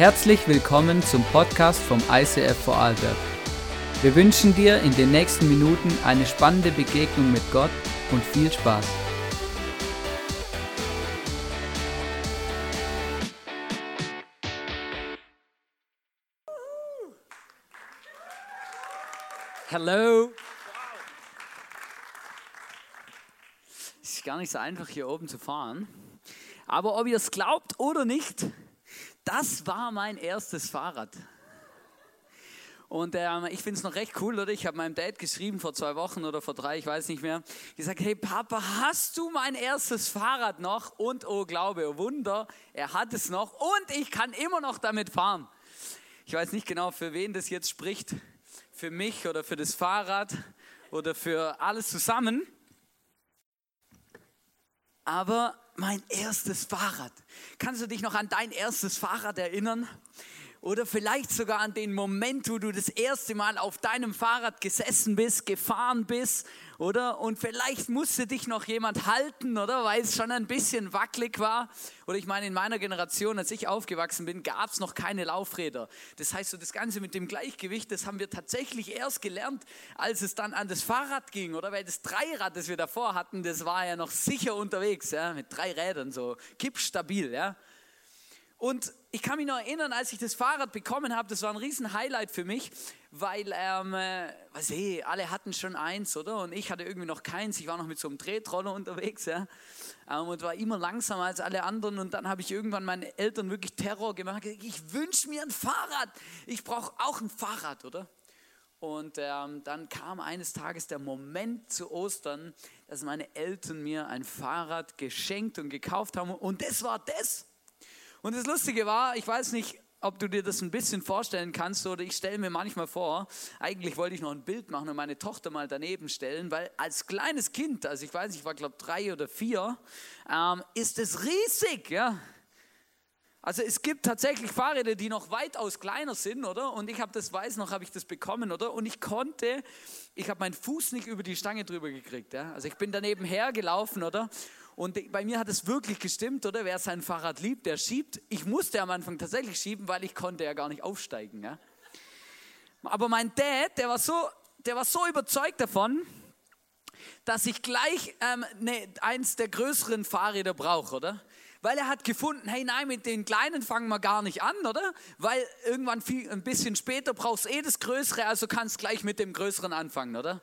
Herzlich willkommen zum Podcast vom ICF Vorarlberg. Wir wünschen dir in den nächsten Minuten eine spannende Begegnung mit Gott und viel Spaß. Hallo. Es ist gar nicht so einfach hier oben zu fahren. Aber ob ihr es glaubt oder nicht, das war mein erstes Fahrrad. Und ähm, ich finde es noch recht cool, oder? Ich habe meinem Dad geschrieben vor zwei Wochen oder vor drei, ich weiß nicht mehr, gesagt, hey Papa, hast du mein erstes Fahrrad noch? Und oh Glaube, oh Wunder, er hat es noch und ich kann immer noch damit fahren. Ich weiß nicht genau, für wen das jetzt spricht, für mich oder für das Fahrrad oder für alles zusammen. Aber mein erstes Fahrrad. Kannst du dich noch an dein erstes Fahrrad erinnern? Oder vielleicht sogar an den Moment, wo du das erste Mal auf deinem Fahrrad gesessen bist, gefahren bist, oder? Und vielleicht musste dich noch jemand halten, oder? Weil es schon ein bisschen wackelig war. Oder ich meine, in meiner Generation, als ich aufgewachsen bin, gab es noch keine Laufräder. Das heißt, so das Ganze mit dem Gleichgewicht, das haben wir tatsächlich erst gelernt, als es dann an das Fahrrad ging, oder? Weil das Dreirad, das wir davor hatten, das war ja noch sicher unterwegs, ja? Mit drei Rädern, so kippstabil, ja? Und ich kann mich noch erinnern, als ich das Fahrrad bekommen habe, das war ein riesen Highlight für mich, weil ähm, äh, was ich, alle hatten schon eins, oder? Und ich hatte irgendwie noch keins. Ich war noch mit so einem Tretroller unterwegs, ja, ähm, und war immer langsamer als alle anderen. Und dann habe ich irgendwann meinen Eltern wirklich Terror gemacht. Ich wünsche mir ein Fahrrad. Ich brauche auch ein Fahrrad, oder? Und ähm, dann kam eines Tages der Moment zu Ostern, dass meine Eltern mir ein Fahrrad geschenkt und gekauft haben. Und das war das. Und das Lustige war, ich weiß nicht, ob du dir das ein bisschen vorstellen kannst oder ich stelle mir manchmal vor, eigentlich wollte ich noch ein Bild machen und meine Tochter mal daneben stellen, weil als kleines Kind, also ich weiß nicht, ich war glaube drei oder vier, ähm, ist es riesig, ja. Also es gibt tatsächlich Fahrräder, die noch weitaus kleiner sind, oder? Und ich habe das, weiß noch, habe ich das bekommen, oder? Und ich konnte, ich habe meinen Fuß nicht über die Stange drüber gekriegt, ja? Also ich bin daneben hergelaufen, oder? Und bei mir hat es wirklich gestimmt, oder? Wer sein Fahrrad liebt, der schiebt. Ich musste am Anfang tatsächlich schieben, weil ich konnte ja gar nicht aufsteigen. Ja? Aber mein Dad, der war so, der war so überzeugt davon, dass ich gleich ähm, ne, eins der größeren Fahrräder brauche, oder? Weil er hat gefunden, hey nein, mit den kleinen fangen wir gar nicht an, oder? Weil irgendwann viel, ein bisschen später brauchst du eh das Größere, also kannst gleich mit dem Größeren anfangen, oder?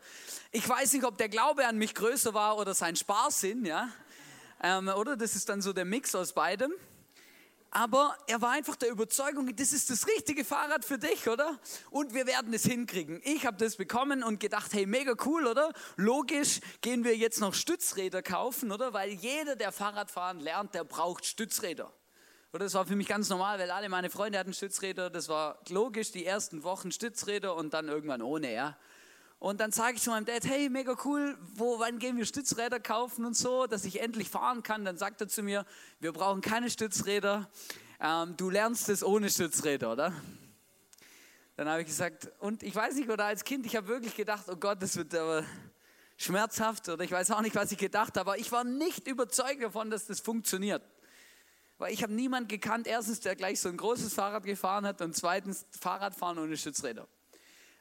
Ich weiß nicht, ob der Glaube an mich größer war oder sein Sparsinn, ja? ähm, oder? Das ist dann so der Mix aus beidem. Aber er war einfach der Überzeugung, das ist das richtige Fahrrad für dich, oder? Und wir werden es hinkriegen. Ich habe das bekommen und gedacht, hey, mega cool, oder? Logisch gehen wir jetzt noch Stützräder kaufen, oder? Weil jeder, der Fahrradfahren lernt, der braucht Stützräder. Oder das war für mich ganz normal, weil alle meine Freunde hatten Stützräder. Das war logisch, die ersten Wochen Stützräder und dann irgendwann ohne, ja. Und dann sage ich zu meinem Dad, hey, mega cool, wo, wann gehen wir Stützräder kaufen und so, dass ich endlich fahren kann. Dann sagt er zu mir, wir brauchen keine Stützräder, ähm, du lernst es ohne Stützräder, oder? Dann habe ich gesagt, und ich weiß nicht, oder als Kind, ich habe wirklich gedacht, oh Gott, das wird aber schmerzhaft, oder ich weiß auch nicht, was ich gedacht habe, aber ich war nicht überzeugt davon, dass das funktioniert. Weil ich habe niemanden gekannt, erstens, der gleich so ein großes Fahrrad gefahren hat und zweitens Fahrradfahren ohne Stützräder.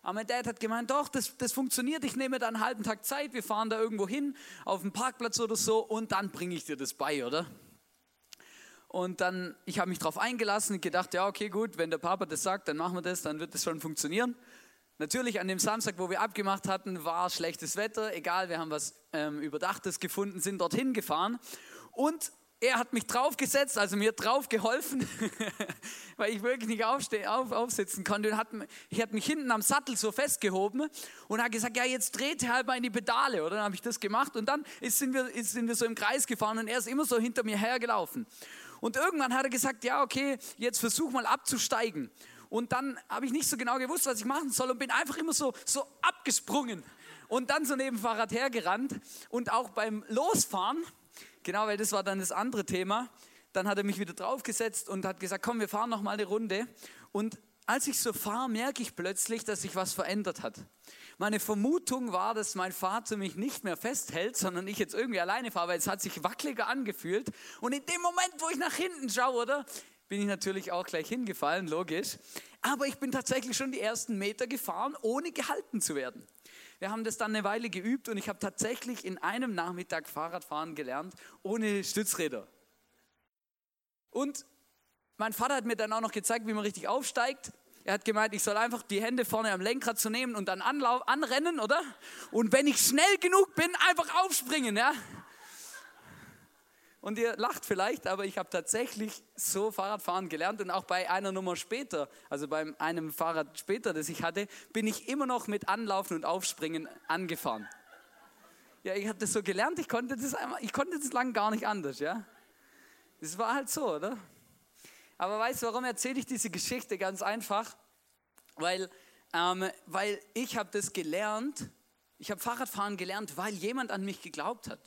Aber mein Dad hat gemeint, doch, das, das funktioniert, ich nehme da einen halben Tag Zeit, wir fahren da irgendwo hin, auf den Parkplatz oder so und dann bringe ich dir das bei, oder? Und dann, ich habe mich darauf eingelassen und gedacht, ja, okay, gut, wenn der Papa das sagt, dann machen wir das, dann wird das schon funktionieren. Natürlich an dem Samstag, wo wir abgemacht hatten, war schlechtes Wetter, egal, wir haben was ähm, Überdachtes gefunden, sind dorthin gefahren und er hat mich draufgesetzt, also mir drauf geholfen, weil ich wirklich nicht aufstehen, auf, aufsitzen konnte. Und hat, ich hat mich hinten am Sattel so festgehoben und hat gesagt, ja, jetzt dreht halt mal in die Pedale. Oder dann habe ich das gemacht und dann ist, sind, wir, ist, sind wir so im Kreis gefahren und er ist immer so hinter mir hergelaufen. Und irgendwann hat er gesagt, ja, okay, jetzt versuch mal abzusteigen. Und dann habe ich nicht so genau gewusst, was ich machen soll und bin einfach immer so, so abgesprungen und dann so neben dem Fahrrad hergerannt. Und auch beim Losfahren Genau, weil das war dann das andere Thema. Dann hat er mich wieder draufgesetzt und hat gesagt, komm, wir fahren noch mal eine Runde. Und als ich so fahre, merke ich plötzlich, dass sich was verändert hat. Meine Vermutung war, dass mein Vater mich nicht mehr festhält, sondern ich jetzt irgendwie alleine fahre, weil es hat sich wackeliger angefühlt. Und in dem Moment, wo ich nach hinten schaue, oder, bin ich natürlich auch gleich hingefallen, logisch. Aber ich bin tatsächlich schon die ersten Meter gefahren, ohne gehalten zu werden. Wir haben das dann eine Weile geübt und ich habe tatsächlich in einem Nachmittag Fahrradfahren gelernt, ohne Stützräder. Und mein Vater hat mir dann auch noch gezeigt, wie man richtig aufsteigt. Er hat gemeint, ich soll einfach die Hände vorne am Lenkrad zu nehmen und dann anrennen, oder? Und wenn ich schnell genug bin, einfach aufspringen, ja? Und ihr lacht vielleicht, aber ich habe tatsächlich so Fahrradfahren gelernt und auch bei einer Nummer später, also bei einem Fahrrad später, das ich hatte, bin ich immer noch mit Anlaufen und Aufspringen angefahren. Ja, ich habe das so gelernt, ich konnte das, einmal, ich konnte das lang gar nicht anders, ja. Das war halt so, oder? Aber weißt du, warum erzähle ich diese Geschichte? Ganz einfach, weil, ähm, weil ich habe das gelernt, ich habe Fahrradfahren gelernt, weil jemand an mich geglaubt hat.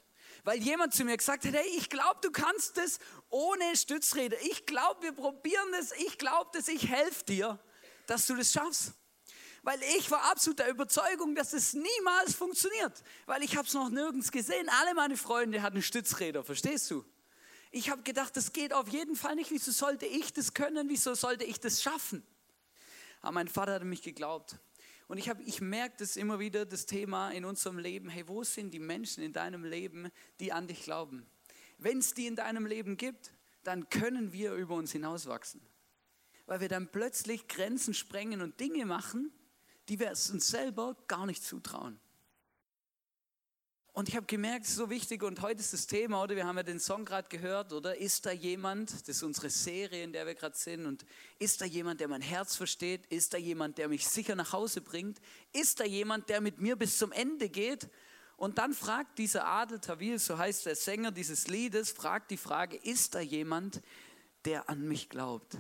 Weil jemand zu mir gesagt hat, hey, ich glaube, du kannst das ohne Stützräder. Ich glaube, wir probieren das. Ich glaube, dass ich helfe dir, dass du das schaffst. Weil ich war absolut der Überzeugung, dass es niemals funktioniert. Weil ich habe es noch nirgends gesehen. Alle meine Freunde hatten Stützräder, verstehst du? Ich habe gedacht, das geht auf jeden Fall nicht. Wieso sollte ich das können? Wieso sollte ich das schaffen? Aber mein Vater hat mich geglaubt. Und ich, ich merke das immer wieder, das Thema in unserem Leben. Hey, wo sind die Menschen in deinem Leben, die an dich glauben? Wenn es die in deinem Leben gibt, dann können wir über uns hinauswachsen. Weil wir dann plötzlich Grenzen sprengen und Dinge machen, die wir uns selber gar nicht zutrauen. Und ich habe gemerkt, es ist so wichtig und heute ist das Thema, oder? Wir haben ja den Song gerade gehört, oder? Ist da jemand, das ist unsere Serie, in der wir gerade sind, und ist da jemand, der mein Herz versteht? Ist da jemand, der mich sicher nach Hause bringt? Ist da jemand, der mit mir bis zum Ende geht? Und dann fragt dieser Adel Tawil, so heißt der Sänger dieses Liedes, fragt die Frage, ist da jemand, der an mich glaubt?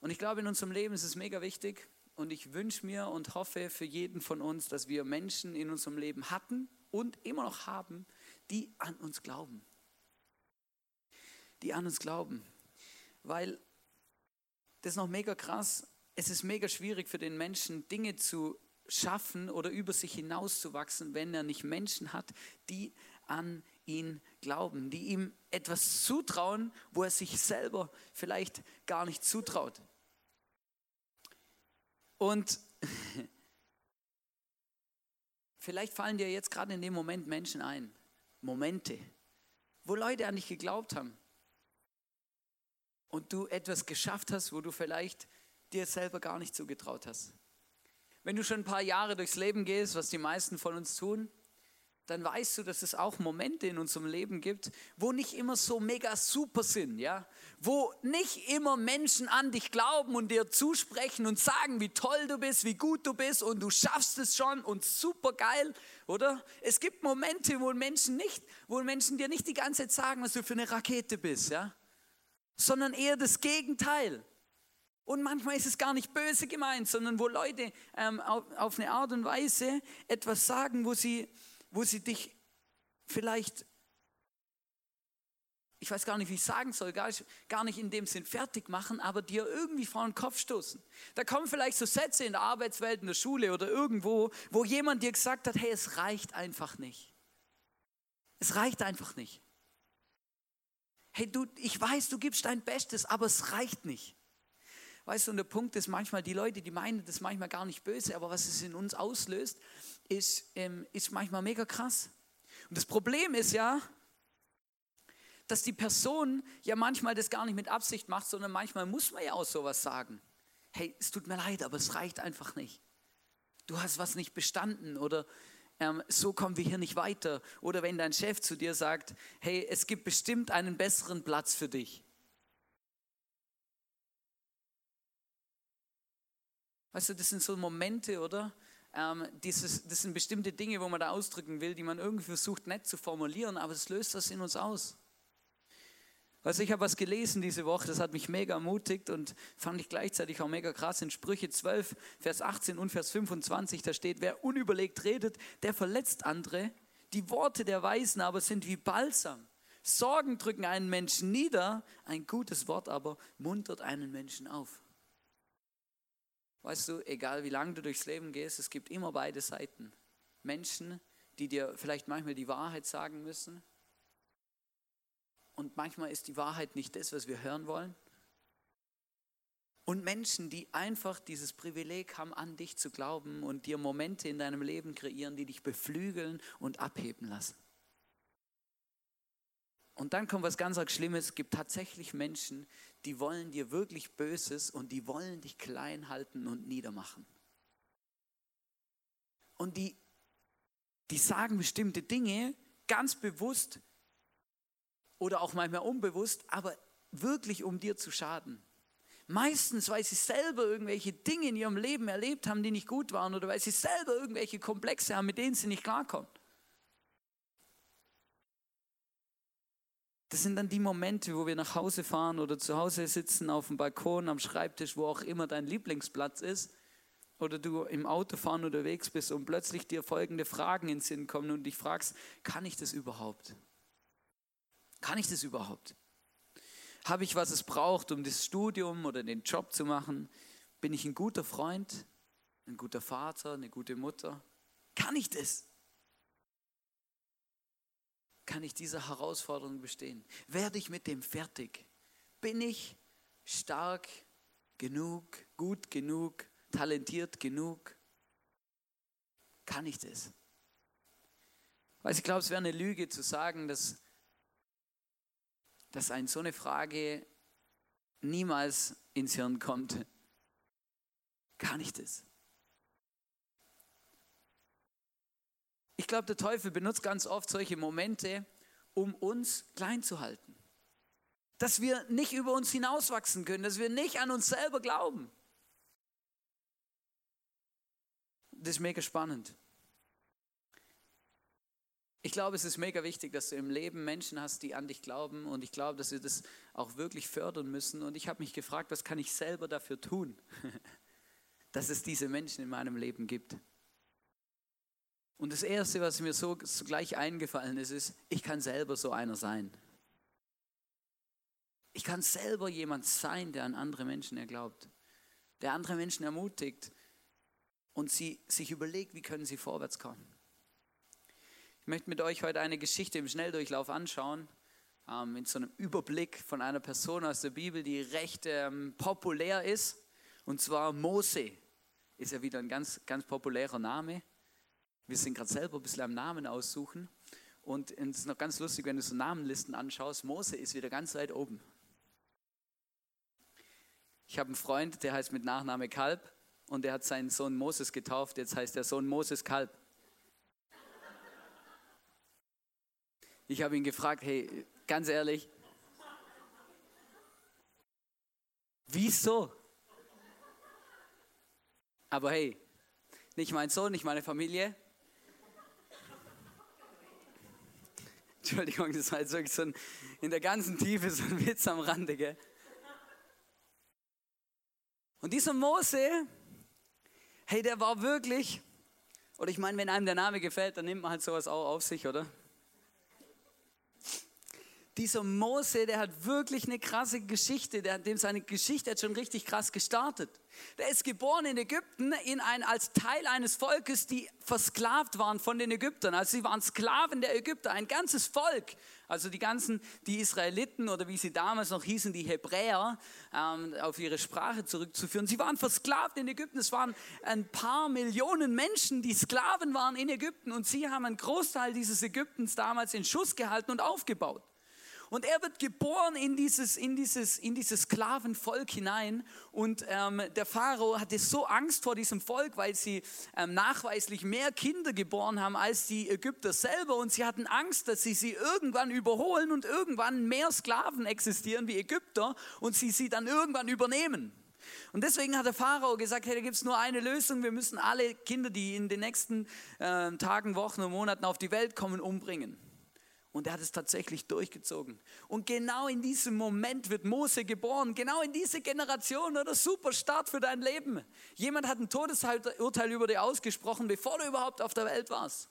Und ich glaube, in unserem Leben ist es mega wichtig, und ich wünsche mir und hoffe für jeden von uns, dass wir Menschen in unserem Leben hatten und immer noch haben, die an uns glauben. Die an uns glauben. Weil das ist noch mega krass. Es ist mega schwierig für den Menschen, Dinge zu schaffen oder über sich hinauszuwachsen, wenn er nicht Menschen hat, die an ihn glauben, die ihm etwas zutrauen, wo er sich selber vielleicht gar nicht zutraut. Und vielleicht fallen dir jetzt gerade in dem Moment Menschen ein, Momente, wo Leute an dich geglaubt haben und du etwas geschafft hast, wo du vielleicht dir selber gar nicht zugetraut hast. Wenn du schon ein paar Jahre durchs Leben gehst, was die meisten von uns tun, dann weißt du, dass es auch Momente in unserem Leben gibt, wo nicht immer so mega super sind, ja? Wo nicht immer Menschen an dich glauben und dir zusprechen und sagen, wie toll du bist, wie gut du bist und du schaffst es schon und super geil, oder? Es gibt Momente, wo Menschen nicht, wo Menschen dir nicht die ganze Zeit sagen, was du für eine Rakete bist, ja? Sondern eher das Gegenteil. Und manchmal ist es gar nicht böse gemeint, sondern wo Leute ähm, auf, auf eine Art und Weise etwas sagen, wo sie wo sie dich vielleicht, ich weiß gar nicht, wie ich sagen soll, gar nicht, gar nicht in dem Sinn fertig machen, aber dir irgendwie vor den Kopf stoßen. Da kommen vielleicht so Sätze in der Arbeitswelt, in der Schule oder irgendwo, wo jemand dir gesagt hat, hey, es reicht einfach nicht. Es reicht einfach nicht. Hey, du, ich weiß, du gibst dein Bestes, aber es reicht nicht. Weißt du, und der Punkt ist manchmal, die Leute, die meinen das manchmal gar nicht böse, aber was es in uns auslöst, ist, ähm, ist manchmal mega krass. Und das Problem ist ja, dass die Person ja manchmal das gar nicht mit Absicht macht, sondern manchmal muss man ja auch sowas sagen. Hey, es tut mir leid, aber es reicht einfach nicht. Du hast was nicht bestanden oder ähm, so kommen wir hier nicht weiter. Oder wenn dein Chef zu dir sagt, hey, es gibt bestimmt einen besseren Platz für dich. Weißt du, das sind so Momente, oder? Ähm, dieses, das sind bestimmte Dinge, wo man da ausdrücken will, die man irgendwie versucht nett zu formulieren, aber es löst das in uns aus. Also ich habe was gelesen diese Woche, das hat mich mega ermutigt und fand ich gleichzeitig auch mega krass. In Sprüche 12, Vers 18 und Vers 25, da steht, wer unüberlegt redet, der verletzt andere. Die Worte der Weisen aber sind wie Balsam. Sorgen drücken einen Menschen nieder, ein gutes Wort aber muntert einen Menschen auf. Weißt du, egal wie lange du durchs Leben gehst, es gibt immer beide Seiten. Menschen, die dir vielleicht manchmal die Wahrheit sagen müssen Und manchmal ist die Wahrheit nicht das, was wir hören wollen. Und Menschen, die einfach dieses Privileg haben, an dich zu glauben und dir Momente in deinem Leben kreieren, die dich beflügeln und abheben lassen. Und dann kommt was ganz Schlimmes. Es gibt tatsächlich Menschen, die wollen dir wirklich Böses und die wollen dich klein halten und niedermachen. Und die, die sagen bestimmte Dinge ganz bewusst oder auch manchmal unbewusst, aber wirklich um dir zu schaden. Meistens, weil sie selber irgendwelche Dinge in ihrem Leben erlebt haben, die nicht gut waren oder weil sie selber irgendwelche Komplexe haben, mit denen sie nicht klarkommen. Das sind dann die Momente, wo wir nach Hause fahren oder zu Hause sitzen auf dem Balkon, am Schreibtisch, wo auch immer dein Lieblingsplatz ist. Oder du im Autofahren unterwegs bist und plötzlich dir folgende Fragen in den Sinn kommen und dich fragst, kann ich das überhaupt? Kann ich das überhaupt? Habe ich, was es braucht, um das Studium oder den Job zu machen? Bin ich ein guter Freund, ein guter Vater, eine gute Mutter? Kann ich das? Kann ich dieser Herausforderung bestehen? Werde ich mit dem fertig? Bin ich stark genug, gut genug, talentiert genug? Kann ich das? Weil ich glaube, es wäre eine Lüge zu sagen, dass, dass ein so eine Frage niemals ins Hirn kommt. Kann ich das? Ich glaube, der Teufel benutzt ganz oft solche Momente, um uns klein zu halten. Dass wir nicht über uns hinauswachsen können, dass wir nicht an uns selber glauben. Das ist mega spannend. Ich glaube, es ist mega wichtig, dass du im Leben Menschen hast, die an dich glauben. Und ich glaube, dass wir das auch wirklich fördern müssen. Und ich habe mich gefragt, was kann ich selber dafür tun, dass es diese Menschen in meinem Leben gibt. Und das Erste, was mir so gleich eingefallen ist, ist, ich kann selber so einer sein. Ich kann selber jemand sein, der an andere Menschen erglaubt, der andere Menschen ermutigt und sie sich überlegt, wie können sie vorwärts kommen. Ich möchte mit euch heute eine Geschichte im Schnelldurchlauf anschauen, ähm, mit so einem Überblick von einer Person aus der Bibel, die recht ähm, populär ist, und zwar Mose. Ist ja wieder ein ganz, ganz populärer Name. Wir sind gerade selber ein bisschen am Namen aussuchen. Und es ist noch ganz lustig, wenn du so Namenlisten anschaust. Mose ist wieder ganz weit oben. Ich habe einen Freund, der heißt mit Nachname Kalb und der hat seinen Sohn Moses getauft. Jetzt heißt der Sohn Moses Kalb. Ich habe ihn gefragt, hey, ganz ehrlich, wieso? Aber hey, nicht mein Sohn, nicht meine Familie, Entschuldigung, das war jetzt wirklich so ein, in der ganzen Tiefe so ein Witz am Rande, gell? Und dieser Mose, hey, der war wirklich, oder ich meine, wenn einem der Name gefällt, dann nimmt man halt sowas auch auf sich, oder? Dieser Mose, der hat wirklich eine krasse Geschichte, der, dem seine Geschichte hat schon richtig krass gestartet. Der ist geboren in Ägypten in ein, als Teil eines Volkes, die versklavt waren von den Ägyptern. Also sie waren Sklaven der Ägypter, ein ganzes Volk. Also die ganzen, die Israeliten oder wie sie damals noch hießen, die Hebräer, ähm, auf ihre Sprache zurückzuführen. Sie waren versklavt in Ägypten. Es waren ein paar Millionen Menschen, die Sklaven waren in Ägypten. Und sie haben einen Großteil dieses Ägyptens damals in Schuss gehalten und aufgebaut. Und er wird geboren in dieses, in dieses, in dieses Sklavenvolk hinein. Und ähm, der Pharao hatte so Angst vor diesem Volk, weil sie ähm, nachweislich mehr Kinder geboren haben als die Ägypter selber. Und sie hatten Angst, dass sie sie irgendwann überholen und irgendwann mehr Sklaven existieren wie Ägypter und sie sie dann irgendwann übernehmen. Und deswegen hat der Pharao gesagt, hey, da gibt es nur eine Lösung, wir müssen alle Kinder, die in den nächsten äh, Tagen, Wochen und Monaten auf die Welt kommen, umbringen. Und er hat es tatsächlich durchgezogen. Und genau in diesem Moment wird Mose geboren. Genau in diese Generation oder super Start für dein Leben. Jemand hat ein Todesurteil über dir ausgesprochen, bevor du überhaupt auf der Welt warst.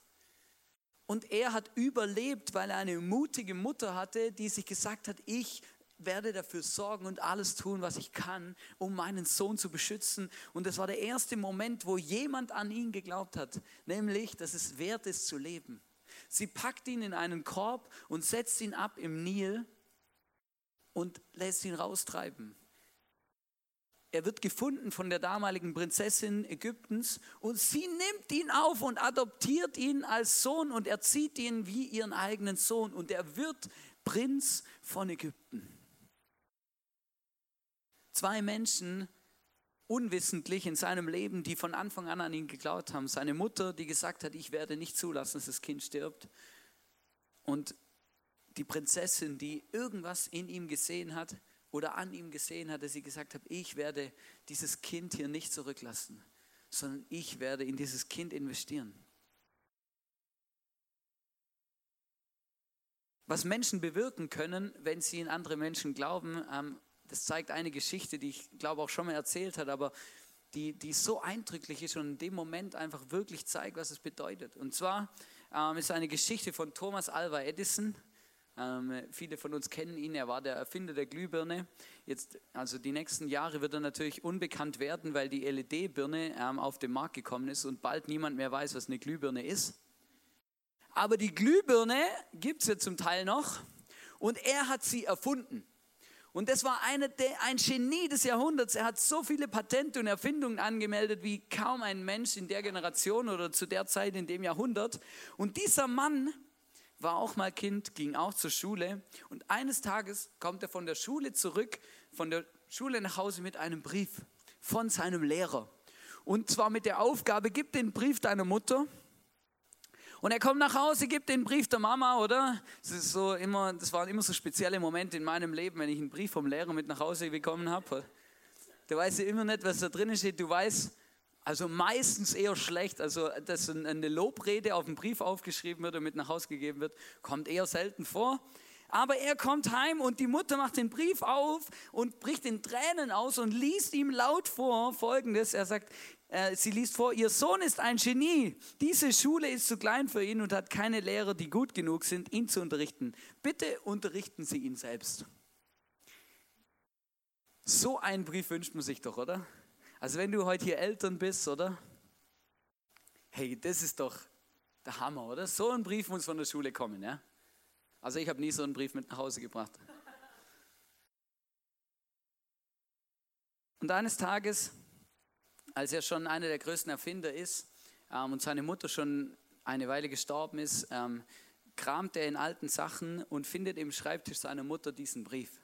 Und er hat überlebt, weil er eine mutige Mutter hatte, die sich gesagt hat, ich werde dafür sorgen und alles tun, was ich kann, um meinen Sohn zu beschützen. Und das war der erste Moment, wo jemand an ihn geglaubt hat, nämlich, dass es wert ist zu leben. Sie packt ihn in einen Korb und setzt ihn ab im Nil und lässt ihn raustreiben. Er wird gefunden von der damaligen Prinzessin Ägyptens und sie nimmt ihn auf und adoptiert ihn als Sohn und erzieht ihn wie ihren eigenen Sohn und er wird Prinz von Ägypten. Zwei Menschen unwissentlich in seinem Leben, die von Anfang an an ihn geglaubt haben. Seine Mutter, die gesagt hat, ich werde nicht zulassen, dass das Kind stirbt. Und die Prinzessin, die irgendwas in ihm gesehen hat, oder an ihm gesehen hat, dass sie gesagt hat, ich werde dieses Kind hier nicht zurücklassen, sondern ich werde in dieses Kind investieren. Was Menschen bewirken können, wenn sie in andere Menschen glauben, ähm, das zeigt eine Geschichte, die ich glaube auch schon mal erzählt hat, aber die, die so eindrücklich ist und in dem Moment einfach wirklich zeigt, was es bedeutet. Und zwar ähm, ist eine Geschichte von Thomas Alva Edison. Ähm, viele von uns kennen ihn, er war der Erfinder der Glühbirne. Jetzt, also die nächsten Jahre wird er natürlich unbekannt werden, weil die LED-Birne ähm, auf den Markt gekommen ist und bald niemand mehr weiß, was eine Glühbirne ist. Aber die Glühbirne gibt es ja zum Teil noch und er hat sie erfunden. Und das war eine, ein Genie des Jahrhunderts. Er hat so viele Patente und Erfindungen angemeldet wie kaum ein Mensch in der Generation oder zu der Zeit in dem Jahrhundert. Und dieser Mann war auch mal Kind, ging auch zur Schule und eines Tages kommt er von der Schule zurück, von der Schule nach Hause mit einem Brief von seinem Lehrer. Und zwar mit der Aufgabe, gib den Brief deiner Mutter. Und er kommt nach Hause, gibt den Brief der Mama, oder? Das, ist so immer, das waren immer so spezielle Momente in meinem Leben, wenn ich einen Brief vom Lehrer mit nach Hause bekommen habe. Du weißt ja immer nicht, was da drin steht. Du weißt, also meistens eher schlecht. Also, dass eine Lobrede auf dem Brief aufgeschrieben wird und mit nach Hause gegeben wird, kommt eher selten vor. Aber er kommt heim und die Mutter macht den Brief auf und bricht in Tränen aus und liest ihm laut vor Folgendes. Er sagt, sie liest vor, ihr Sohn ist ein Genie. Diese Schule ist zu klein für ihn und hat keine Lehrer, die gut genug sind, ihn zu unterrichten. Bitte unterrichten Sie ihn selbst. So einen Brief wünscht man sich doch, oder? Also wenn du heute hier Eltern bist, oder? Hey, das ist doch der Hammer, oder? So ein Brief muss von der Schule kommen, ja? Also ich habe nie so einen Brief mit nach Hause gebracht. Und eines Tages, als er schon einer der größten Erfinder ist ähm, und seine Mutter schon eine Weile gestorben ist, ähm, kramt er in alten Sachen und findet im Schreibtisch seiner Mutter diesen Brief.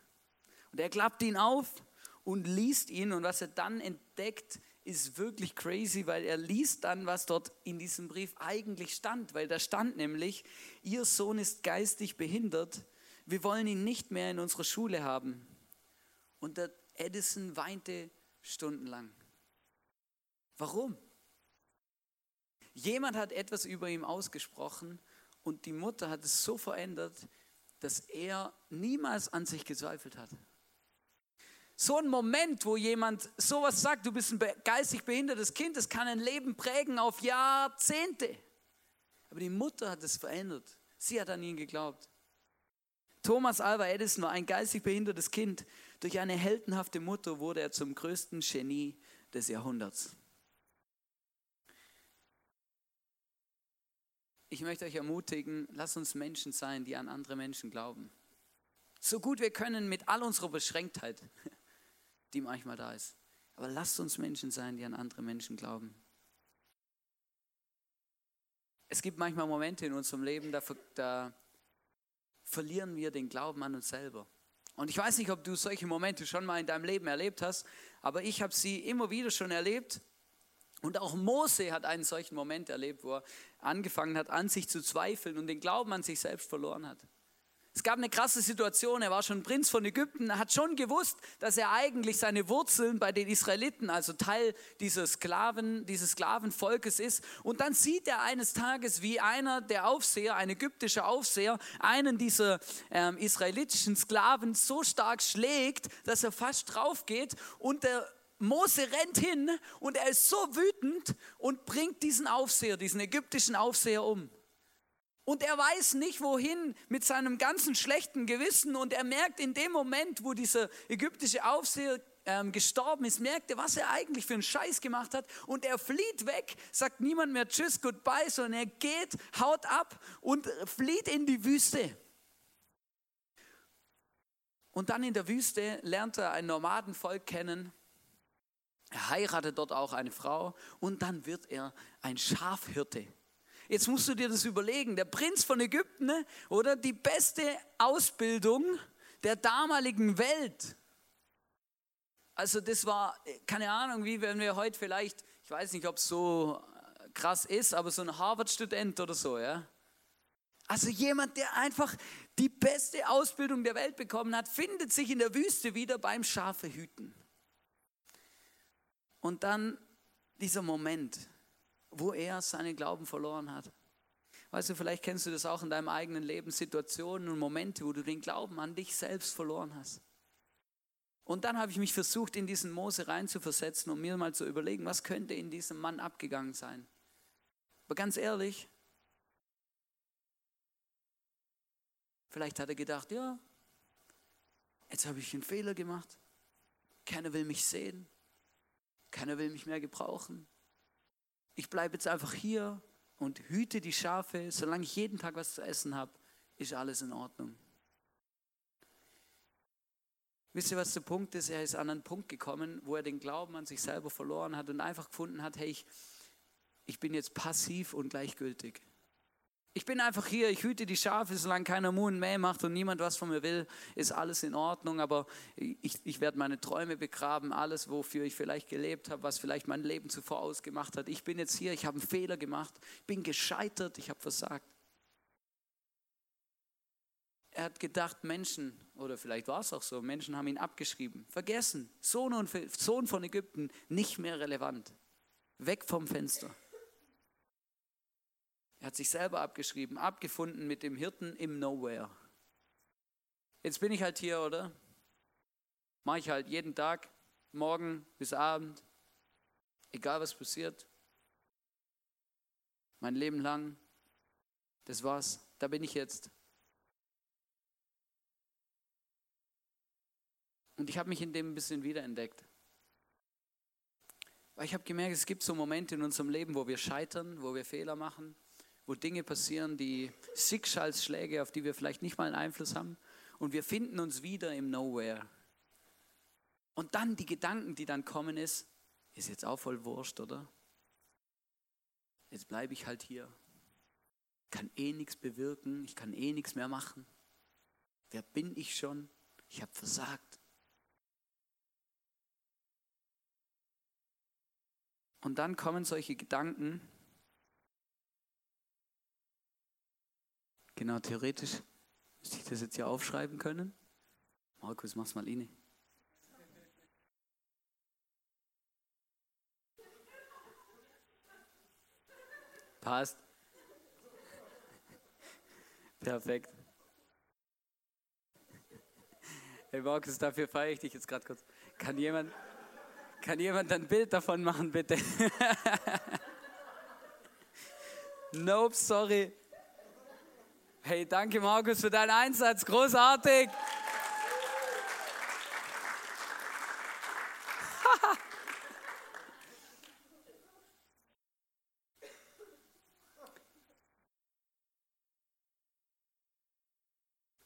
Und er klappt ihn auf und liest ihn und was er dann entdeckt, ist wirklich crazy, weil er liest dann, was dort in diesem Brief eigentlich stand, weil da stand nämlich, ihr Sohn ist geistig behindert, wir wollen ihn nicht mehr in unserer Schule haben. Und der Edison weinte stundenlang. Warum? Jemand hat etwas über ihm ausgesprochen und die Mutter hat es so verändert, dass er niemals an sich gezweifelt hat. So ein Moment, wo jemand sowas sagt, du bist ein geistig behindertes Kind, das kann ein Leben prägen auf Jahrzehnte. Aber die Mutter hat es verändert. Sie hat an ihn geglaubt. Thomas Alva Edison war ein geistig behindertes Kind. Durch eine heldenhafte Mutter wurde er zum größten Genie des Jahrhunderts. Ich möchte euch ermutigen, lasst uns Menschen sein, die an andere Menschen glauben. So gut wir können mit all unserer Beschränktheit die manchmal da ist. Aber lasst uns Menschen sein, die an andere Menschen glauben. Es gibt manchmal Momente in unserem Leben, da, da verlieren wir den Glauben an uns selber. Und ich weiß nicht, ob du solche Momente schon mal in deinem Leben erlebt hast, aber ich habe sie immer wieder schon erlebt. Und auch Mose hat einen solchen Moment erlebt, wo er angefangen hat, an sich zu zweifeln und den Glauben an sich selbst verloren hat. Es gab eine krasse Situation, er war schon Prinz von Ägypten, hat schon gewusst, dass er eigentlich seine Wurzeln bei den Israeliten, also Teil dieser Sklaven, dieses Sklavenvolkes ist. Und dann sieht er eines Tages, wie einer der Aufseher, ein ägyptischer Aufseher, einen dieser ähm, israelitischen Sklaven so stark schlägt, dass er fast drauf geht und der Mose rennt hin und er ist so wütend und bringt diesen Aufseher, diesen ägyptischen Aufseher um. Und er weiß nicht, wohin mit seinem ganzen schlechten Gewissen. Und er merkt in dem Moment, wo dieser ägyptische Aufseher ähm, gestorben ist, merkt er, was er eigentlich für einen Scheiß gemacht hat. Und er flieht weg, sagt niemand mehr Tschüss, Goodbye, sondern er geht, haut ab und flieht in die Wüste. Und dann in der Wüste lernt er ein Nomadenvolk kennen. Er heiratet dort auch eine Frau und dann wird er ein Schafhirte. Jetzt musst du dir das überlegen. Der Prinz von Ägypten, ne? oder die beste Ausbildung der damaligen Welt. Also das war, keine Ahnung, wie wenn wir heute vielleicht, ich weiß nicht, ob es so krass ist, aber so ein Harvard-Student oder so, ja. Also jemand, der einfach die beste Ausbildung der Welt bekommen hat, findet sich in der Wüste wieder beim Schafe hüten. Und dann dieser Moment, wo er seinen Glauben verloren hat. Weißt du, vielleicht kennst du das auch in deinem eigenen Leben, Situationen und Momente, wo du den Glauben an dich selbst verloren hast. Und dann habe ich mich versucht, in diesen Mose reinzuversetzen, um mir mal zu überlegen, was könnte in diesem Mann abgegangen sein. Aber ganz ehrlich, Vielleicht hat er gedacht, ja, jetzt habe ich einen Fehler gemacht. Keiner will mich sehen. Keiner will mich mehr gebrauchen. Ich bleibe jetzt einfach hier und hüte die Schafe. Solange ich jeden Tag was zu essen habe, ist alles in Ordnung. Wisst ihr, was der Punkt ist? Er ist an einen Punkt gekommen, wo er den Glauben an sich selber verloren hat und einfach gefunden hat, hey, ich, ich bin jetzt passiv und gleichgültig. Ich bin einfach hier, ich hüte die Schafe, solange keiner Mu und Mäh macht und niemand was von mir will, ist alles in Ordnung, aber ich, ich werde meine Träume begraben, alles, wofür ich vielleicht gelebt habe, was vielleicht mein Leben zuvor ausgemacht hat. Ich bin jetzt hier, ich habe einen Fehler gemacht, bin gescheitert, ich habe versagt. Er hat gedacht, Menschen, oder vielleicht war es auch so, Menschen haben ihn abgeschrieben, vergessen, Sohn, und, Sohn von Ägypten, nicht mehr relevant, weg vom Fenster. Er hat sich selber abgeschrieben, abgefunden mit dem Hirten im Nowhere. Jetzt bin ich halt hier, oder? Mache ich halt jeden Tag, morgen bis Abend, egal was passiert. Mein Leben lang, das war's, da bin ich jetzt. Und ich habe mich in dem ein bisschen wiederentdeckt. Weil ich habe gemerkt, es gibt so Momente in unserem Leben, wo wir scheitern, wo wir Fehler machen, wo Dinge passieren, die Schicksalsschläge, auf die wir vielleicht nicht mal einen Einfluss haben. Und wir finden uns wieder im Nowhere. Und dann die Gedanken, die dann kommen, ist, ist jetzt auch voll wurscht, oder? Jetzt bleibe ich halt hier. Kann eh nichts bewirken, ich kann eh nichts mehr machen. Wer bin ich schon? Ich habe versagt. Und dann kommen solche Gedanken, Genau, theoretisch müsste ich das jetzt hier aufschreiben können. Markus, mach's mal inne. Passt. Perfekt. Hey Markus, dafür feiere ich dich jetzt gerade kurz. Kann jemand, kann jemand ein Bild davon machen, bitte? nope, sorry. Hey, danke Markus für deinen Einsatz, großartig.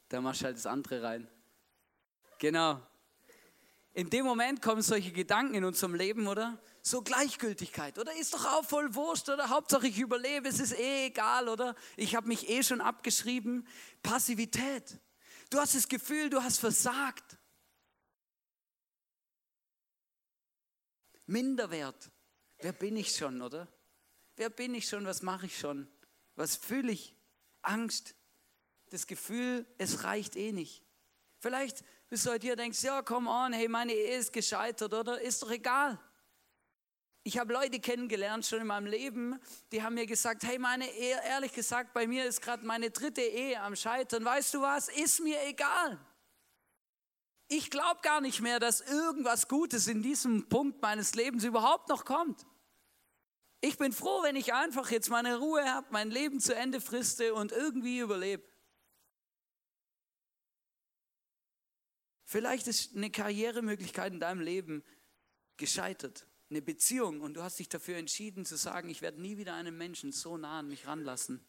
da machst du halt das andere rein. Genau. In dem Moment kommen solche Gedanken in unserem Leben, oder? So Gleichgültigkeit, oder? Ist doch auch voll wurscht, oder? Hauptsache ich überlebe, es ist eh egal, oder? Ich habe mich eh schon abgeschrieben. Passivität. Du hast das Gefühl, du hast versagt. Minderwert. Wer bin ich schon, oder? Wer bin ich schon? Was mache ich schon? Was fühle ich? Angst. Das Gefühl, es reicht eh nicht. Vielleicht bist du heute hier und denkst, ja, komm on, hey, meine Ehe ist gescheitert, oder? Ist doch egal. Ich habe Leute kennengelernt schon in meinem Leben, die haben mir gesagt, hey, meine Ehe, ehrlich gesagt, bei mir ist gerade meine dritte Ehe am Scheitern. Weißt du was? Ist mir egal. Ich glaube gar nicht mehr, dass irgendwas Gutes in diesem Punkt meines Lebens überhaupt noch kommt. Ich bin froh, wenn ich einfach jetzt meine Ruhe habe, mein Leben zu Ende friste und irgendwie überlebe. Vielleicht ist eine Karrieremöglichkeit in deinem Leben gescheitert eine Beziehung und du hast dich dafür entschieden zu sagen, ich werde nie wieder einen Menschen so nah an mich ranlassen,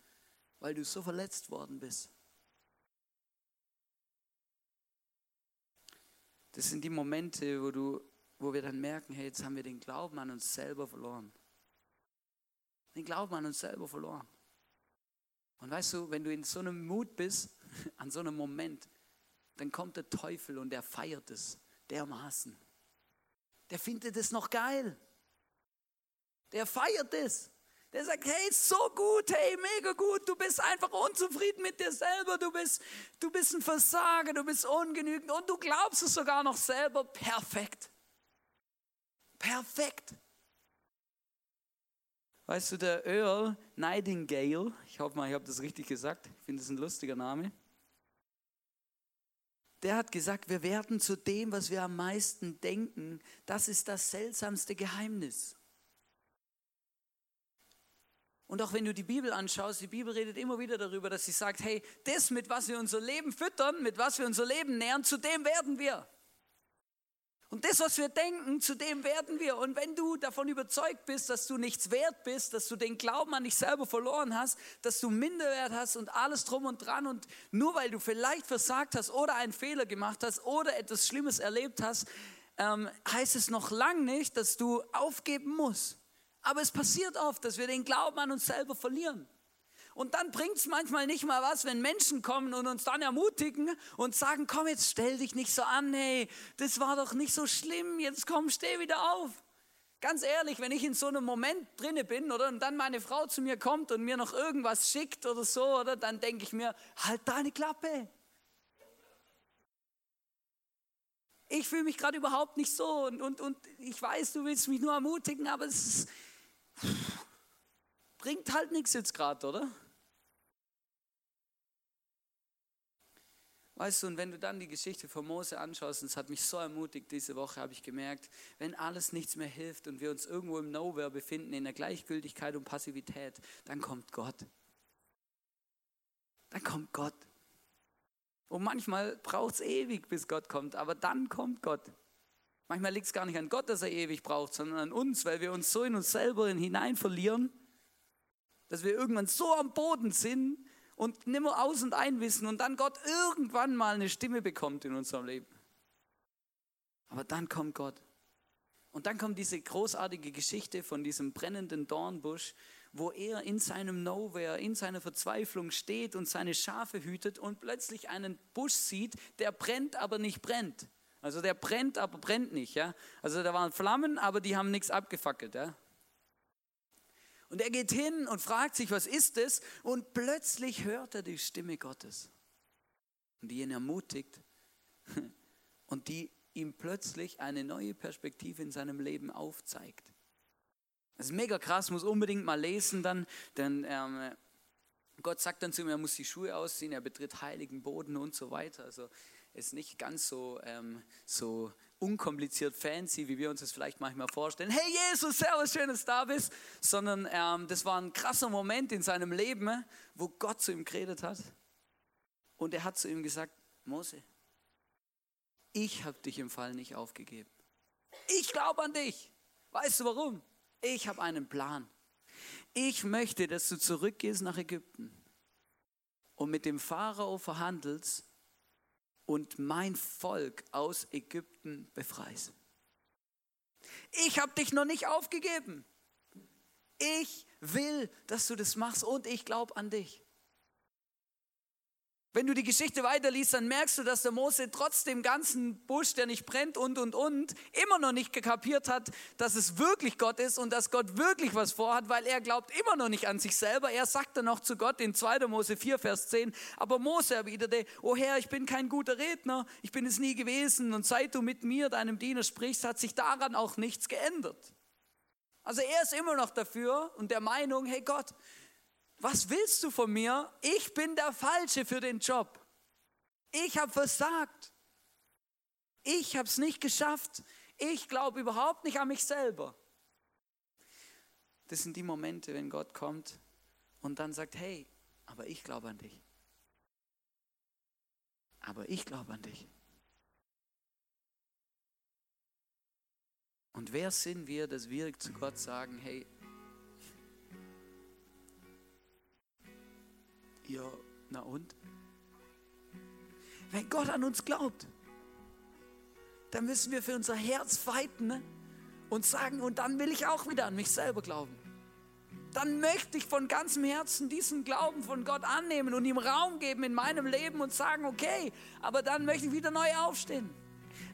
weil du so verletzt worden bist. Das sind die Momente, wo, du, wo wir dann merken, hey, jetzt haben wir den Glauben an uns selber verloren. Den Glauben an uns selber verloren. Und weißt du, wenn du in so einem Mut bist, an so einem Moment, dann kommt der Teufel und der feiert es dermaßen. Der findet es noch geil. Der feiert es. Der sagt, hey, so gut, hey, mega gut, du bist einfach unzufrieden mit dir selber, du bist, du bist ein Versager, du bist ungenügend und du glaubst es sogar noch selber perfekt. Perfekt. Weißt du, der Earl Nightingale, ich hoffe mal, ich habe das richtig gesagt, ich finde das ein lustiger Name, der hat gesagt, wir werden zu dem, was wir am meisten denken. Das ist das seltsamste Geheimnis. Und auch wenn du die Bibel anschaust, die Bibel redet immer wieder darüber, dass sie sagt, hey, das, mit was wir unser Leben füttern, mit was wir unser Leben nähern, zu dem werden wir. Und das, was wir denken, zu dem werden wir. Und wenn du davon überzeugt bist, dass du nichts wert bist, dass du den Glauben an dich selber verloren hast, dass du Minderwert hast und alles drum und dran und nur weil du vielleicht versagt hast oder einen Fehler gemacht hast oder etwas Schlimmes erlebt hast, ähm, heißt es noch lang nicht, dass du aufgeben musst. Aber es passiert oft, dass wir den Glauben an uns selber verlieren. Und dann bringt es manchmal nicht mal was, wenn Menschen kommen und uns dann ermutigen und sagen, komm, jetzt stell dich nicht so an, hey, das war doch nicht so schlimm, jetzt komm, steh wieder auf. Ganz ehrlich, wenn ich in so einem Moment drinne bin oder und dann meine Frau zu mir kommt und mir noch irgendwas schickt oder so, oder dann denke ich mir, halt deine Klappe. Ich fühle mich gerade überhaupt nicht so und, und, und ich weiß, du willst mich nur ermutigen, aber es ist, bringt halt nichts jetzt gerade, oder? Weißt du, und wenn du dann die Geschichte von Mose anschaust, und es hat mich so ermutigt diese Woche, habe ich gemerkt, wenn alles nichts mehr hilft und wir uns irgendwo im Nowhere befinden, in der Gleichgültigkeit und Passivität, dann kommt Gott. Dann kommt Gott. Und manchmal braucht es ewig, bis Gott kommt, aber dann kommt Gott. Manchmal liegt es gar nicht an Gott, dass er ewig braucht, sondern an uns, weil wir uns so in uns selber hinein verlieren, dass wir irgendwann so am Boden sind und nimmer aus und ein wissen und dann Gott irgendwann mal eine Stimme bekommt in unserem Leben. Aber dann kommt Gott. Und dann kommt diese großartige Geschichte von diesem brennenden Dornbusch, wo er in seinem Nowhere, in seiner Verzweiflung steht und seine Schafe hütet und plötzlich einen Busch sieht, der brennt, aber nicht brennt. Also der brennt, aber brennt nicht. Ja? Also da waren Flammen, aber die haben nichts abgefackelt. Ja? Und er geht hin und fragt sich, was ist es? Und plötzlich hört er die Stimme Gottes, die ihn ermutigt und die ihm plötzlich eine neue Perspektive in seinem Leben aufzeigt. Das ist mega krass, muss unbedingt mal lesen dann, denn ähm, Gott sagt dann zu ihm, er muss die Schuhe ausziehen, er betritt heiligen Boden und so weiter. Also ist nicht ganz so, ähm, so unkompliziert fancy, wie wir uns das vielleicht manchmal vorstellen. Hey Jesus, servus, schön, dass du da bist. Sondern ähm, das war ein krasser Moment in seinem Leben, wo Gott zu ihm geredet hat. Und er hat zu ihm gesagt, Mose, ich habe dich im Fall nicht aufgegeben. Ich glaube an dich. Weißt du warum? Ich habe einen Plan. Ich möchte, dass du zurückgehst nach Ägypten und mit dem Pharao verhandelst und mein Volk aus Ägypten befreist. Ich habe dich noch nicht aufgegeben. Ich will, dass du das machst und ich glaube an dich. Wenn du die Geschichte weiterliest, dann merkst du, dass der Mose trotz dem ganzen Busch, der nicht brennt und und und, immer noch nicht gekapiert hat, dass es wirklich Gott ist und dass Gott wirklich was vorhat, weil er glaubt immer noch nicht an sich selber. Er sagt dann noch zu Gott in 2. Mose 4, Vers 10, aber Mose erwiderte, O Herr, ich bin kein guter Redner, ich bin es nie gewesen und seit du mit mir, deinem Diener, sprichst, hat sich daran auch nichts geändert. Also er ist immer noch dafür und der Meinung, hey Gott, was willst du von mir? Ich bin der Falsche für den Job. Ich habe versagt. Ich habe es nicht geschafft. Ich glaube überhaupt nicht an mich selber. Das sind die Momente, wenn Gott kommt und dann sagt, hey, aber ich glaube an dich. Aber ich glaube an dich. Und wer sind wir, dass wir zu Gott sagen, hey, Ja, na und? Wenn Gott an uns glaubt, dann müssen wir für unser Herz fighten ne? und sagen, und dann will ich auch wieder an mich selber glauben. Dann möchte ich von ganzem Herzen diesen Glauben von Gott annehmen und ihm Raum geben in meinem Leben und sagen, okay, aber dann möchte ich wieder neu aufstehen.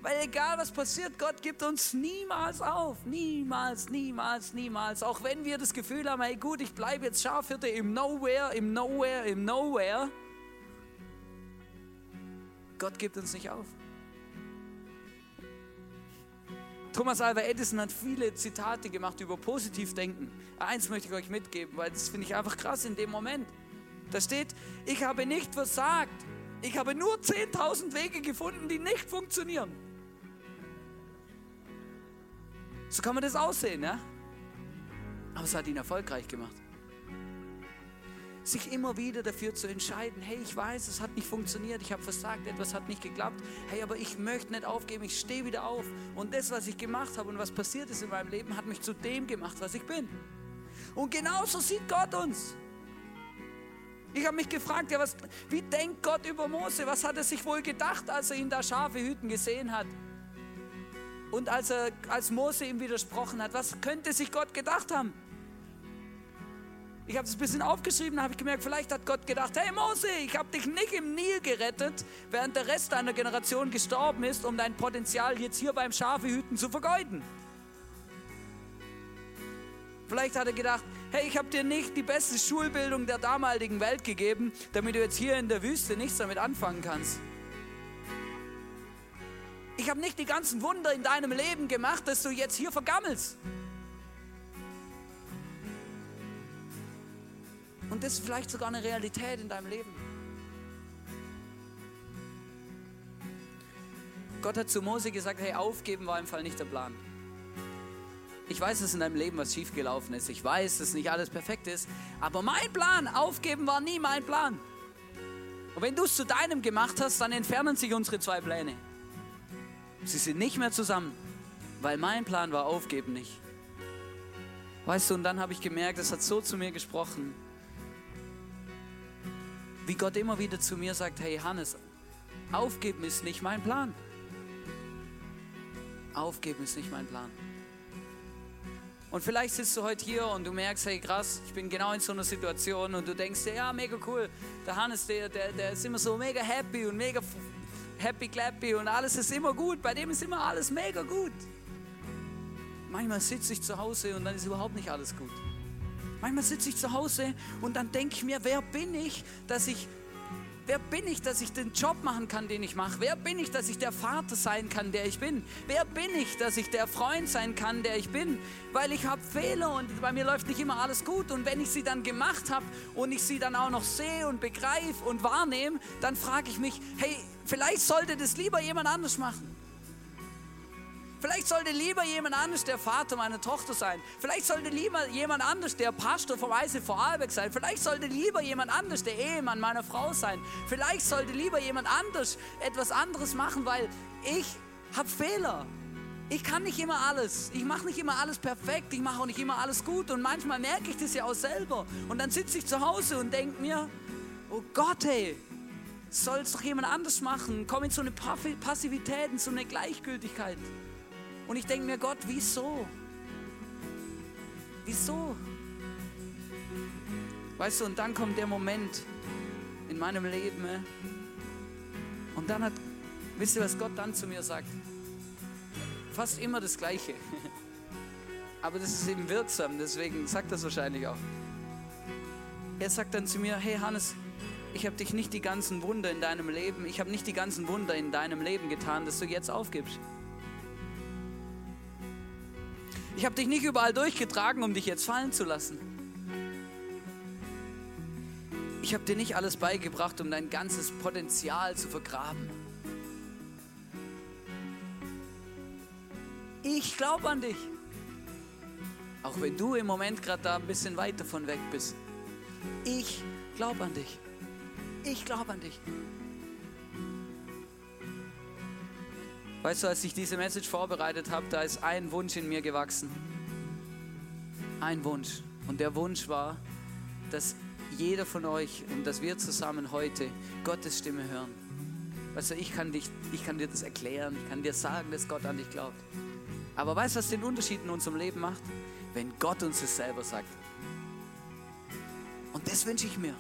Weil egal was passiert, Gott gibt uns niemals auf. Niemals, niemals, niemals. Auch wenn wir das Gefühl haben, hey gut, ich bleibe jetzt Schafhirte im Nowhere, im Nowhere, im Nowhere. Gott gibt uns nicht auf. Thomas Alva Edison hat viele Zitate gemacht über Positivdenken. Eins möchte ich euch mitgeben, weil das finde ich einfach krass in dem Moment. Da steht, ich habe nicht versagt. Ich habe nur 10.000 Wege gefunden, die nicht funktionieren. So kann man das aussehen, ja? Aber es hat ihn erfolgreich gemacht. Sich immer wieder dafür zu entscheiden, hey, ich weiß, es hat nicht funktioniert, ich habe versagt, etwas hat nicht geklappt, hey, aber ich möchte nicht aufgeben, ich stehe wieder auf. Und das, was ich gemacht habe und was passiert ist in meinem Leben, hat mich zu dem gemacht, was ich bin. Und genauso sieht Gott uns. Ich habe mich gefragt, ja, was, wie denkt Gott über Mose? Was hat er sich wohl gedacht, als er ihn da Schafe hüten gesehen hat? Und als, er, als Mose ihm widersprochen hat, was könnte sich Gott gedacht haben? Ich habe es ein bisschen aufgeschrieben, habe ich gemerkt, vielleicht hat Gott gedacht, hey Mose, ich habe dich nicht im Nil gerettet, während der Rest deiner Generation gestorben ist, um dein Potenzial jetzt hier beim Schafehüten zu vergeuden. Vielleicht hat er gedacht, hey, ich habe dir nicht die beste Schulbildung der damaligen Welt gegeben, damit du jetzt hier in der Wüste nichts damit anfangen kannst. Ich habe nicht die ganzen Wunder in deinem Leben gemacht, dass du jetzt hier vergammelst. Und das ist vielleicht sogar eine Realität in deinem Leben. Gott hat zu Mose gesagt, hey, aufgeben war im Fall nicht der Plan. Ich weiß, dass in deinem Leben was schiefgelaufen ist. Ich weiß, dass nicht alles perfekt ist. Aber mein Plan, aufgeben war nie mein Plan. Und wenn du es zu deinem gemacht hast, dann entfernen sich unsere zwei Pläne. Sie sind nicht mehr zusammen, weil mein Plan war, aufgeben nicht. Weißt du, und dann habe ich gemerkt, es hat so zu mir gesprochen, wie Gott immer wieder zu mir sagt, hey Hannes, aufgeben ist nicht mein Plan. Aufgeben ist nicht mein Plan. Und vielleicht sitzt du heute hier und du merkst, hey krass, ich bin genau in so einer Situation und du denkst dir, ja, mega cool, der Hannes, der, der, der ist immer so mega happy und mega happy clappy und alles ist immer gut. Bei dem ist immer alles mega gut. Manchmal sitze ich zu Hause und dann ist überhaupt nicht alles gut. Manchmal sitze ich zu Hause und dann denke ich mir, wer bin ich, dass ich Wer bin ich, dass ich den Job machen kann, den ich mache? Wer bin ich, dass ich der Vater sein kann, der ich bin? Wer bin ich, dass ich der Freund sein kann, der ich bin? Weil ich habe Fehler und bei mir läuft nicht immer alles gut. Und wenn ich sie dann gemacht habe und ich sie dann auch noch sehe und begreife und wahrnehme, dann frage ich mich, hey, vielleicht sollte das lieber jemand anders machen. Vielleicht sollte lieber jemand anders der Vater meiner Tochter sein. Vielleicht sollte lieber jemand anders der Pastor vom Eise Vorarlberg sein. Vielleicht sollte lieber jemand anders der Ehemann meiner Frau sein. Vielleicht sollte lieber jemand anders etwas anderes machen, weil ich habe Fehler. Ich kann nicht immer alles. Ich mache nicht immer alles perfekt. Ich mache auch nicht immer alles gut. Und manchmal merke ich das ja auch selber. Und dann sitze ich zu Hause und denke mir, oh Gott, hey, soll es doch jemand anders machen. Komm in so eine Passivität, in so eine Gleichgültigkeit. Und ich denke mir, Gott, wieso? Wieso? Weißt du, und dann kommt der Moment in meinem Leben. Äh, und dann hat, wisst ihr, was Gott dann zu mir sagt? Fast immer das Gleiche. Aber das ist eben wirksam, deswegen sagt er es wahrscheinlich auch. Er sagt dann zu mir, hey Hannes, ich habe dich nicht die ganzen Wunder in deinem Leben, ich habe nicht die ganzen Wunder in deinem Leben getan, dass du jetzt aufgibst. Ich habe dich nicht überall durchgetragen, um dich jetzt fallen zu lassen. Ich habe dir nicht alles beigebracht, um dein ganzes Potenzial zu vergraben. Ich glaube an dich. Auch wenn du im Moment gerade da ein bisschen weit davon weg bist. Ich glaube an dich. Ich glaube an dich. Weißt du, als ich diese Message vorbereitet habe, da ist ein Wunsch in mir gewachsen. Ein Wunsch. Und der Wunsch war, dass jeder von euch und dass wir zusammen heute Gottes Stimme hören. Weißt du, ich kann, dich, ich kann dir das erklären, ich kann dir sagen, dass Gott an dich glaubt. Aber weißt du, was den Unterschied in unserem Leben macht? Wenn Gott uns das selber sagt. Und das wünsche ich mir.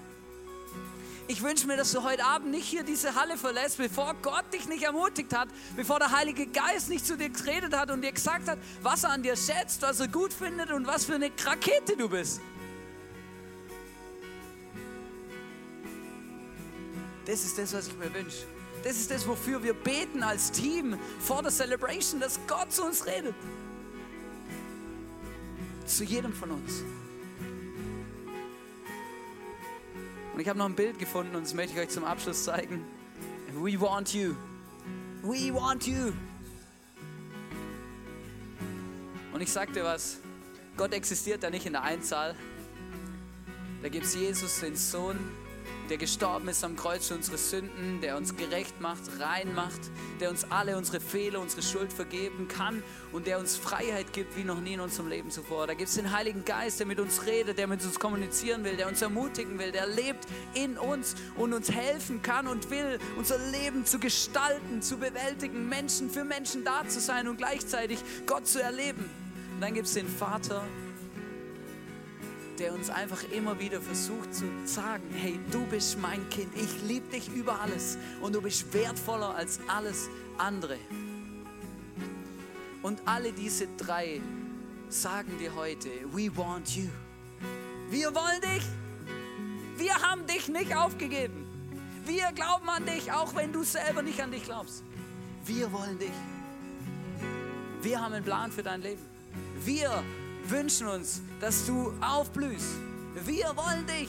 Ich wünsche mir, dass du heute Abend nicht hier diese Halle verlässt, bevor Gott dich nicht ermutigt hat, bevor der Heilige Geist nicht zu dir geredet hat und dir gesagt hat, was er an dir schätzt, was er gut findet und was für eine Rakete du bist. Das ist das, was ich mir wünsche. Das ist das, wofür wir beten als Team vor der Celebration, dass Gott zu uns redet. Zu jedem von uns. Und ich habe noch ein Bild gefunden und das möchte ich euch zum Abschluss zeigen. We want you. We want you. Und ich sag dir was, Gott existiert da nicht in der Einzahl. Da gibt es Jesus, den Sohn, der gestorben ist am Kreuz für unsere Sünden, der uns gerecht macht, rein macht, der uns alle unsere Fehler, unsere Schuld vergeben kann und der uns Freiheit gibt wie noch nie in unserem Leben zuvor. Da gibt es den Heiligen Geist, der mit uns redet, der mit uns kommunizieren will, der uns ermutigen will, der lebt in uns und uns helfen kann und will, unser Leben zu gestalten, zu bewältigen, Menschen für Menschen da zu sein und gleichzeitig Gott zu erleben. Und dann gibt es den Vater, der uns einfach immer wieder versucht zu sagen, hey, du bist mein Kind, ich liebe dich über alles und du bist wertvoller als alles andere. Und alle diese drei sagen dir heute, we want you. Wir wollen dich. Wir haben dich nicht aufgegeben. Wir glauben an dich, auch wenn du selber nicht an dich glaubst. Wir wollen dich. Wir haben einen Plan für dein Leben. Wir wünschen uns, dass du aufblühst. Wir wollen dich.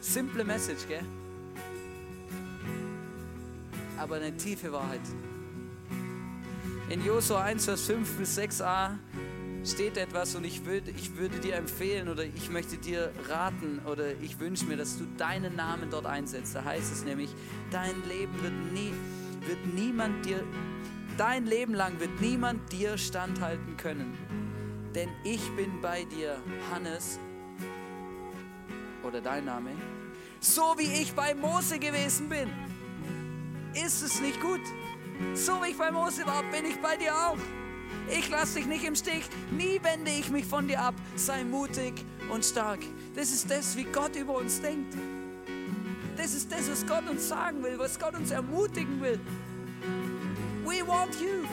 Simple Message, gell? Aber eine tiefe Wahrheit. In Josua 1, Vers 5 bis 6a steht etwas und ich würde, ich würde dir empfehlen oder ich möchte dir raten oder ich wünsche mir, dass du deinen Namen dort einsetzt. Da heißt es nämlich, dein Leben wird, nie, wird niemand dir Dein Leben lang wird niemand dir standhalten können. Denn ich bin bei dir, Hannes, oder dein Name, so wie ich bei Mose gewesen bin. Ist es nicht gut? So wie ich bei Mose war, bin ich bei dir auch. Ich lasse dich nicht im Stich. Nie wende ich mich von dir ab. Sei mutig und stark. Das ist das, wie Gott über uns denkt. Das ist das, was Gott uns sagen will, was Gott uns ermutigen will. We want you.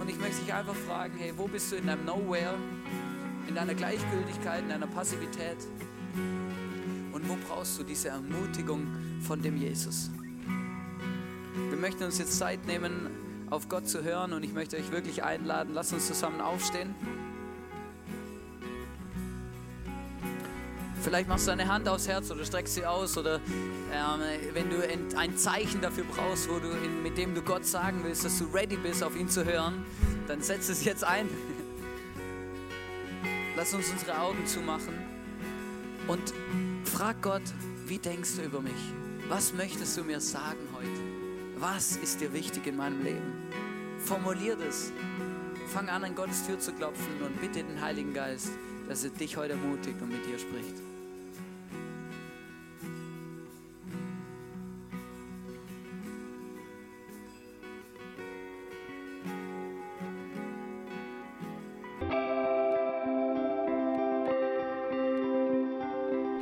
Und ich möchte dich einfach fragen, hey, wo bist du in deinem Nowhere, in deiner Gleichgültigkeit, in deiner Passivität? Und wo brauchst du diese Ermutigung von dem Jesus? Wir möchten uns jetzt Zeit nehmen, auf Gott zu hören und ich möchte euch wirklich einladen, lasst uns zusammen aufstehen. Vielleicht machst du deine Hand aufs Herz oder streckst sie aus oder ähm, wenn du ein Zeichen dafür brauchst, wo du in, mit dem du Gott sagen willst, dass du ready bist, auf ihn zu hören, dann setz es jetzt ein. Lass uns unsere Augen zumachen und frag Gott, wie denkst du über mich? Was möchtest du mir sagen heute? Was ist dir wichtig in meinem Leben? Formulier das. Fang an, an Gottes Tür zu klopfen und bitte den Heiligen Geist, dass er dich heute ermutigt und mit dir spricht.